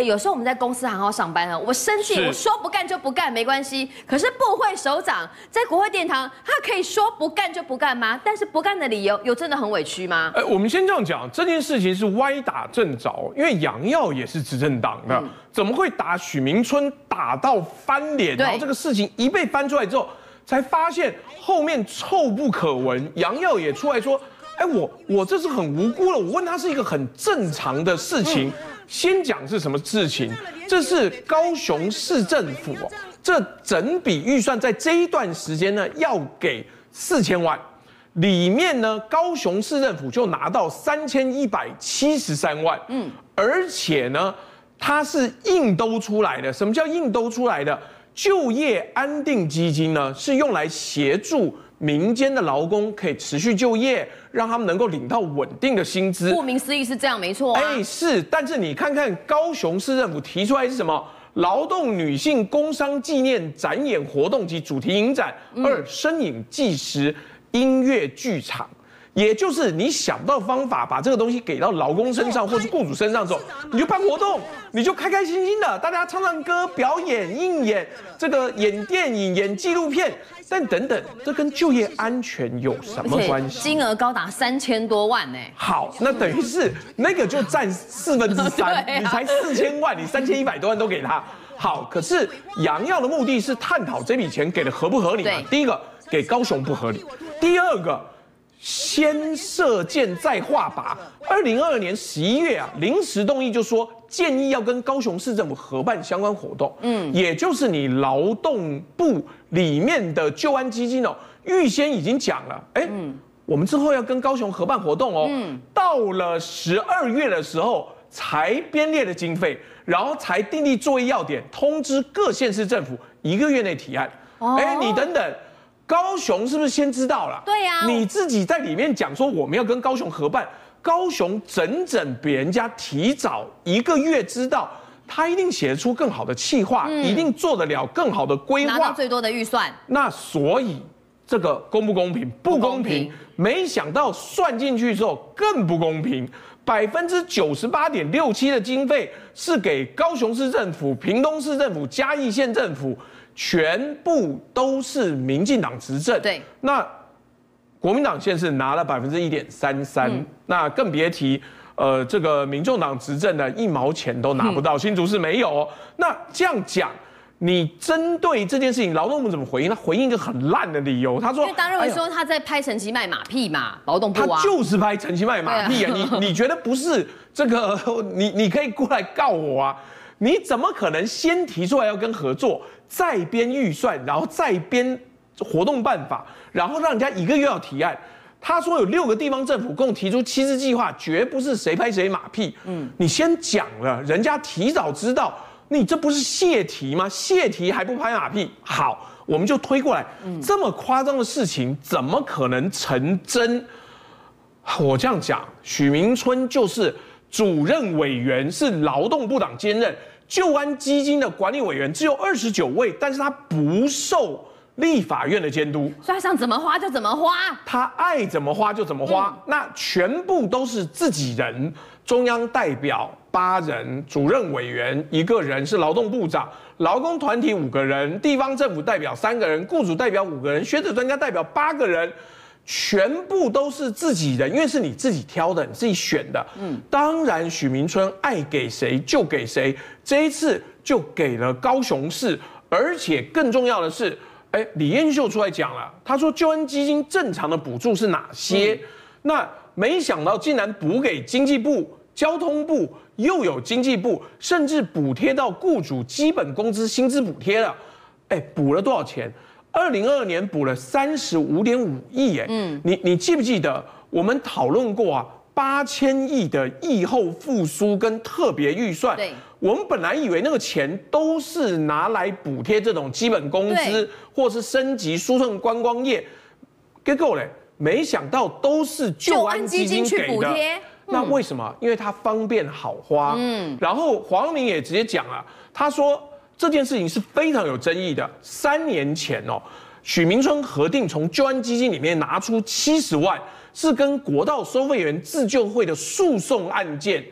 有时候我们在公司好好上班啊，我生气，我说不干就不干没关系。可是部会首长在国会殿堂，他可以说不干就不干吗？但是不干的理由有真的很委屈吗？哎，我们先这样讲，这件事情是歪打正着，因为杨耀也是执政党的，怎么会打许明春打到翻脸？然后这个事情一被翻出来之后，才发现后面臭不可闻。杨耀也出来说：“哎，我我这是很无辜了。”我问他是一个很正常的事情。先讲是什么事情？这是高雄市政府哦，这整笔预算在这一段时间呢，要给四千万，里面呢，高雄市政府就拿到三千一百七十三万，嗯，而且呢，它是硬兜出来的。什么叫硬兜出来的？就业安定基金呢，是用来协助。民间的劳工可以持续就业，让他们能够领到稳定的薪资。顾名思义是这样，没错。哎，是，但是你看看高雄市政府提出来是什么？劳动女性工商纪念展演活动及主题影展，二身影纪实音乐剧场。也就是你想不到方法，把这个东西给到老公身上或是雇主身上之后，你就办活动，你就开开心心的，大家唱唱歌、表演、应演，这个演电影、演纪录片。但等等，这跟就业安全有什么关系？金额高达三千多万呢。好，那等于是那个就占四分之三，你才四千万，你三千一百多万都给他。好，可是杨耀的目的是探讨这笔钱给的合不合理嘛？第一个给高雄不合理，第二个。先射箭再画靶。二零二二年十一月啊，临时动议就说建议要跟高雄市政府合办相关活动。嗯，也就是你劳动部里面的救安基金哦，预先已经讲了，哎，我们之后要跟高雄合办活动哦。嗯，到了十二月的时候才编列的经费，然后才订立作业要点，通知各县市政府一个月内提案。哎，你等等。高雄是不是先知道了？对呀，你自己在里面讲说我们要跟高雄合办，高雄整整比人家提早一个月知道，他一定写得出更好的企划，一定做得了更好的规划，拿到最多的预算。那所以这个公不公平？不公平。没想到算进去之后更不公平，百分之九十八点六七的经费是给高雄市政府、屏东市政府、嘉义县政府。全部都是民进党执政，对，那国民党现在是拿了百分之一点三三，那更别提，呃，这个民众党执政的一毛钱都拿不到，嗯、新竹市没有、哦。那这样讲，你针对这件事情，劳动部怎么回应？他回应一个很烂的理由，他说，因为大家认为说他在拍陈其迈马屁嘛，劳动部啊，他就是拍陈其迈马屁啊，啊你你觉得不是这个？你你可以过来告我啊？你怎么可能先提出来要跟合作？再编预算，然后再编活动办法，然后让人家一个月要提案。他说有六个地方政府共提出七次计划，绝不是谁拍谁马屁。嗯，你先讲了，人家提早知道，你这不是泄题吗？泄题还不拍马屁？好，我们就推过来。这么夸张的事情怎么可能成真？我这样讲，许明春就是主任委员，是劳动部长兼任。救安基金的管理委员只有二十九位，但是他不受立法院的监督，所以他想怎么花就怎么花，他爱怎么花就怎么花，嗯、那全部都是自己人。中央代表八人，主任委员一个人是劳动部长，劳工团体五个人，地方政府代表三个人，雇主代表五个人，学者专家代表八个人。全部都是自己人，因为是你自己挑的，你自己选的。嗯，当然许明春爱给谁就给谁，这一次就给了高雄市，而且更重要的是，哎，李彦秀出来讲了，他说救恩基金正常的补助是哪些？嗯、那没想到竟然补给经济部、交通部，又有经济部，甚至补贴到雇主基本工资薪资补贴了。哎，补了多少钱？二零二二年补了三十五点五亿，哎，嗯，你你记不记得我们讨论过啊？八千亿的疫后复苏跟特别预算，对，我们本来以为那个钱都是拿来补贴这种基本工资，或是升级输送观光业，结果嘞，没想到都是救安基金给的。那为什么？因为它方便好花。嗯，然后黄阳明也直接讲了，他说。这件事情是非常有争议的。三年前哦，许明春核定从救安基金里面拿出七十万，是跟国道收费员自救会的诉讼案件，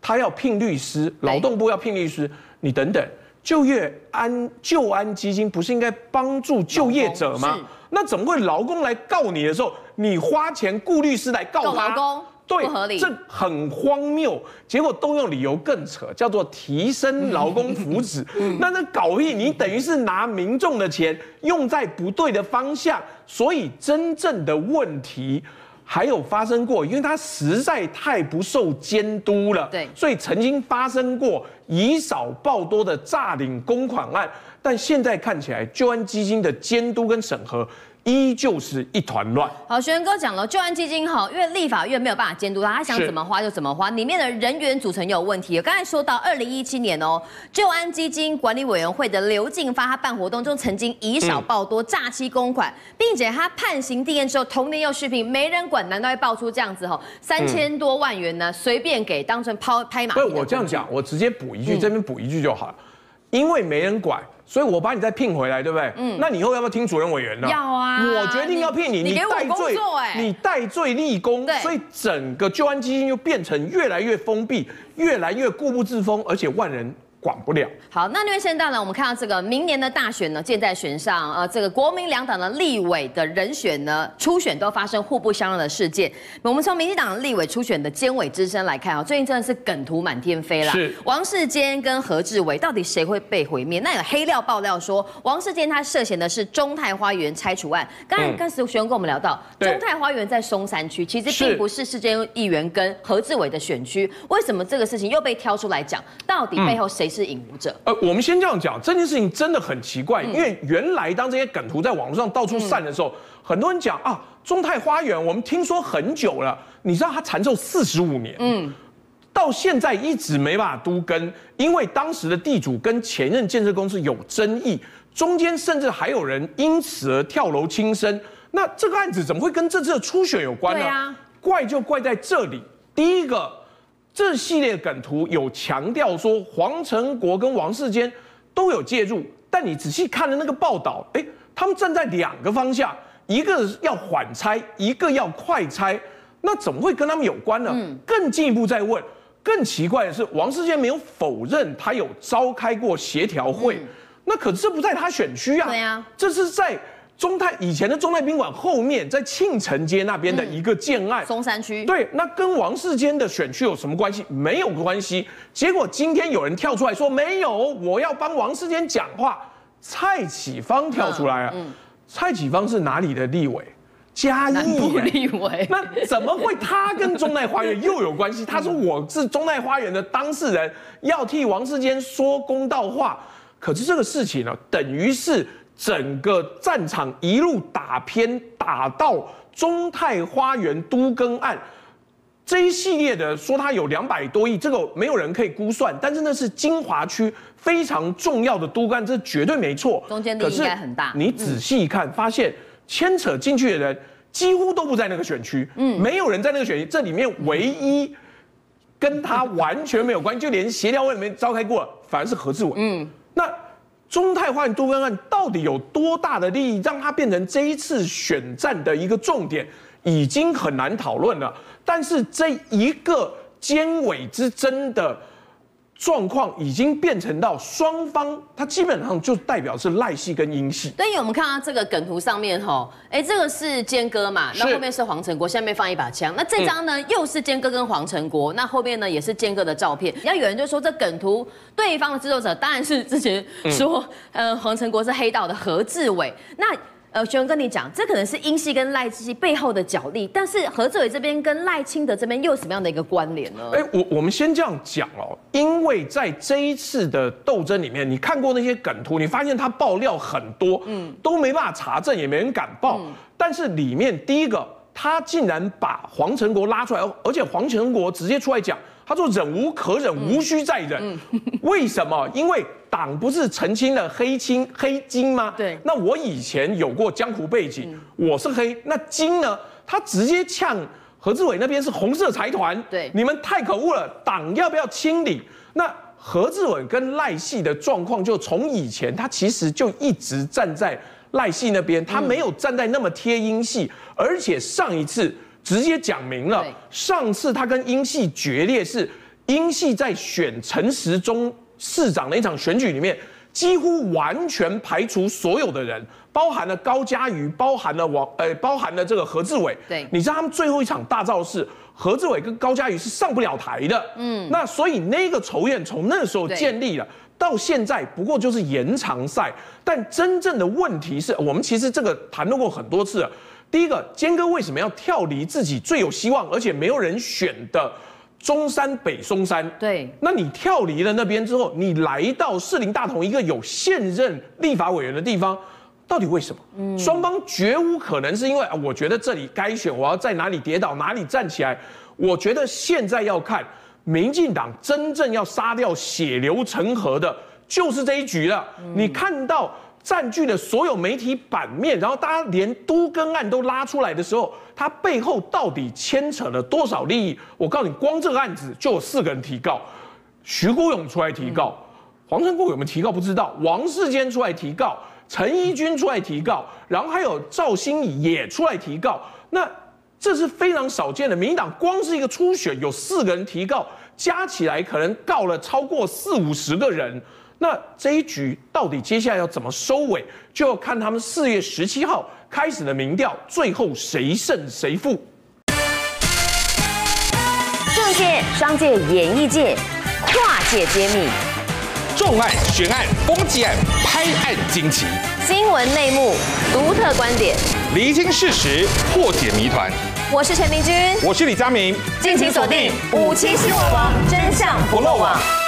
他要聘律师，劳动部要聘律师，你等等，就业安就安基金不是应该帮助就业者吗？那怎么会劳工来告你的时候，你花钱雇律师来告他？告对，不合理，这很荒谬。结果动用理由更扯，叫做提升劳工福祉。那那搞屁！你等于是拿民众的钱用在不对的方向，所以真正的问题还有发生过，因为它实在太不受监督了。对，所以曾经发生过以少报多的诈领公款案，但现在看起来，就安基金的监督跟审核。依旧是一团乱。好，学仁哥讲了，就安基金哈，因为立法院没有办法监督他，他想怎么花就怎么花，里面的人员组成有问题。刚才说到二零一七年哦，就安基金管理委员会的刘进发，他办活动中曾经以少报多，诈欺公款，并且他判刑定谳之后，同年又续聘，没人管，难道会爆出这样子哈，三千多万元呢，随便给当成抛拍马屁？不是我这样讲，我直接补一句，这边补一句就好了，因为没人管。所以我把你再聘回来，对不对？嗯。那你以后要不要听主任委员呢？要啊。我决定要聘你，你，你给我工作哎，你戴罪立功。所以整个救安基金又变成越来越封闭，越来越固步自封，而且万人。管不了。好，那因为现在呢，我们看到这个明年的大选呢，箭在弦上。呃，这个国民两党的立委的人选呢，初选都发生互不相让的事件。我们从民进党的立委初选的监委之声来看啊，最近真的是梗图满天飞啦。是。王世坚跟何志伟到底谁会被毁灭？那有黑料爆料说，王世坚他涉嫌的是中泰花园拆除案。刚才刚才学仁跟我们聊到，中泰花园在松山区，其实并不是世坚议员跟何志伟的选区。为什么这个事情又被挑出来讲？到底背后谁？是引武者。呃，我们先这样讲，这件事情真的很奇怪，因为原来当这些梗图在网络上到处散的时候，很多人讲啊，中泰花园，我们听说很久了，你知道它缠寿四十五年，嗯，到现在一直没办法都跟，因为当时的地主跟前任建设公司有争议，中间甚至还有人因此而跳楼轻生。那这个案子怎么会跟这次的初选有关呢？啊，怪就怪在这里，第一个。这系列梗图有强调说黄成国跟王世坚都有介入，但你仔细看了那个报道，哎，他们站在两个方向，一个要缓拆，一个要快拆，那怎么会跟他们有关呢？嗯、更进一步再问，更奇怪的是，王世坚没有否认他有召开过协调会，嗯、那可是这不在他选区啊，对啊，这是在。中泰以前的中泰宾馆后面，在庆城街那边的一个建案，松山区。对，那跟王世坚的选区有什么关系？没有关系。结果今天有人跳出来说没有，我要帮王世坚讲话。蔡启芳跳出来啊，蔡启芳是哪里的立委？嘉义立委。那怎么会他跟中泰花园又有关系？他说我是中泰花园的当事人，要替王世坚说公道话。可是这个事情呢，等于是。整个战场一路打偏，打到中泰花园都更案这一系列的，说它有两百多亿，这个没有人可以估算，但是那是金华区非常重要的都更案，这绝对没错。中间的应该很大。你仔细一看，发现牵扯进去的人几乎都不在那个选区，嗯，没有人在那个选区。这里面唯一跟他完全没有关系，就连协调会没召开过，反而是何志伟。嗯，那。中泰换杜根案到底有多大的利益，让它变成这一次选战的一个重点，已经很难讨论了。但是这一个尖尾之争的。状况已经变成到双方，它基本上就代表是赖系跟英系。对，因为我们看到这个梗图上面吼，哎，这个是坚哥嘛，那后面是黄成国，下面放一把枪。那这张呢，嗯、又是坚哥跟黄成国，那后面呢也是坚哥的照片。然后有人就说，这梗图对方的制作者当然是之前说，嗯、呃，黄成国是黑道的何志伟。那呃，学仁跟你讲，这可能是英系跟赖系背后的角力，但是何志伟这边跟赖清德这边又有什么样的一个关联呢？哎，我我们先这样讲哦，因为在这一次的斗争里面，你看过那些梗图，你发现他爆料很多，嗯，都没办法查证，也没人敢报。嗯、但是里面第一个，他竟然把黄成国拉出来，而且黄成国直接出来讲。他说：“忍无可忍，无需再忍。嗯、为什么？因为党不是澄清了黑青黑金吗？对。那我以前有过江湖背景，嗯、我是黑。那金呢？他直接呛何志伟那边是红色财团。对。你们太可恶了，党要不要清理？那何志伟跟赖系的状况，就从以前他其实就一直站在赖系那边，他没有站在那么贴英系，嗯、而且上一次。”直接讲明了，上次他跟英系决裂是英系在选陈时中市长的一场选举里面，几乎完全排除所有的人，包含了高嘉瑜，包含了王，呃，包含了这个何志伟。对，你知道他们最后一场大造势，何志伟跟高嘉瑜是上不了台的。嗯，那所以那个仇怨从那时候建立了，到现在不过就是延长赛。但真正的问题是我们其实这个谈论过很多次了。第一个，坚哥为什么要跳离自己最有希望而且没有人选的？中山北松山，对，那你跳离了那边之后，你来到士林大同一个有现任立法委员的地方，到底为什么？嗯，双方绝无可能是因为啊，我觉得这里该选，我要在哪里跌倒哪里站起来。我觉得现在要看民进党真正要杀掉血流成河的，就是这一局了。嗯，你看到。占据了所有媒体版面，然后大家连都更案都拉出来的时候，它背后到底牵扯了多少利益？我告诉你，光这个案子就有四个人提告，徐国勇出来提告，黄成国有没有提告不知道，王世坚出来提告，陈怡君出来提告，然后还有赵新怡也出来提告，那这是非常少见的。民党光是一个初选有四个人提告，加起来可能告了超过四五十个人。那这一局到底接下来要怎么收尾，就要看他们四月十七号开始的民调，最后谁胜谁负。政界、商界、演艺界跨界揭秘，重案、悬案、攻击案、拍案惊奇，新闻内幕、独特观点，厘清事实，破解谜团。我是陈明君，我是李佳明，敬请锁定《五七新闻网》，真相不漏网。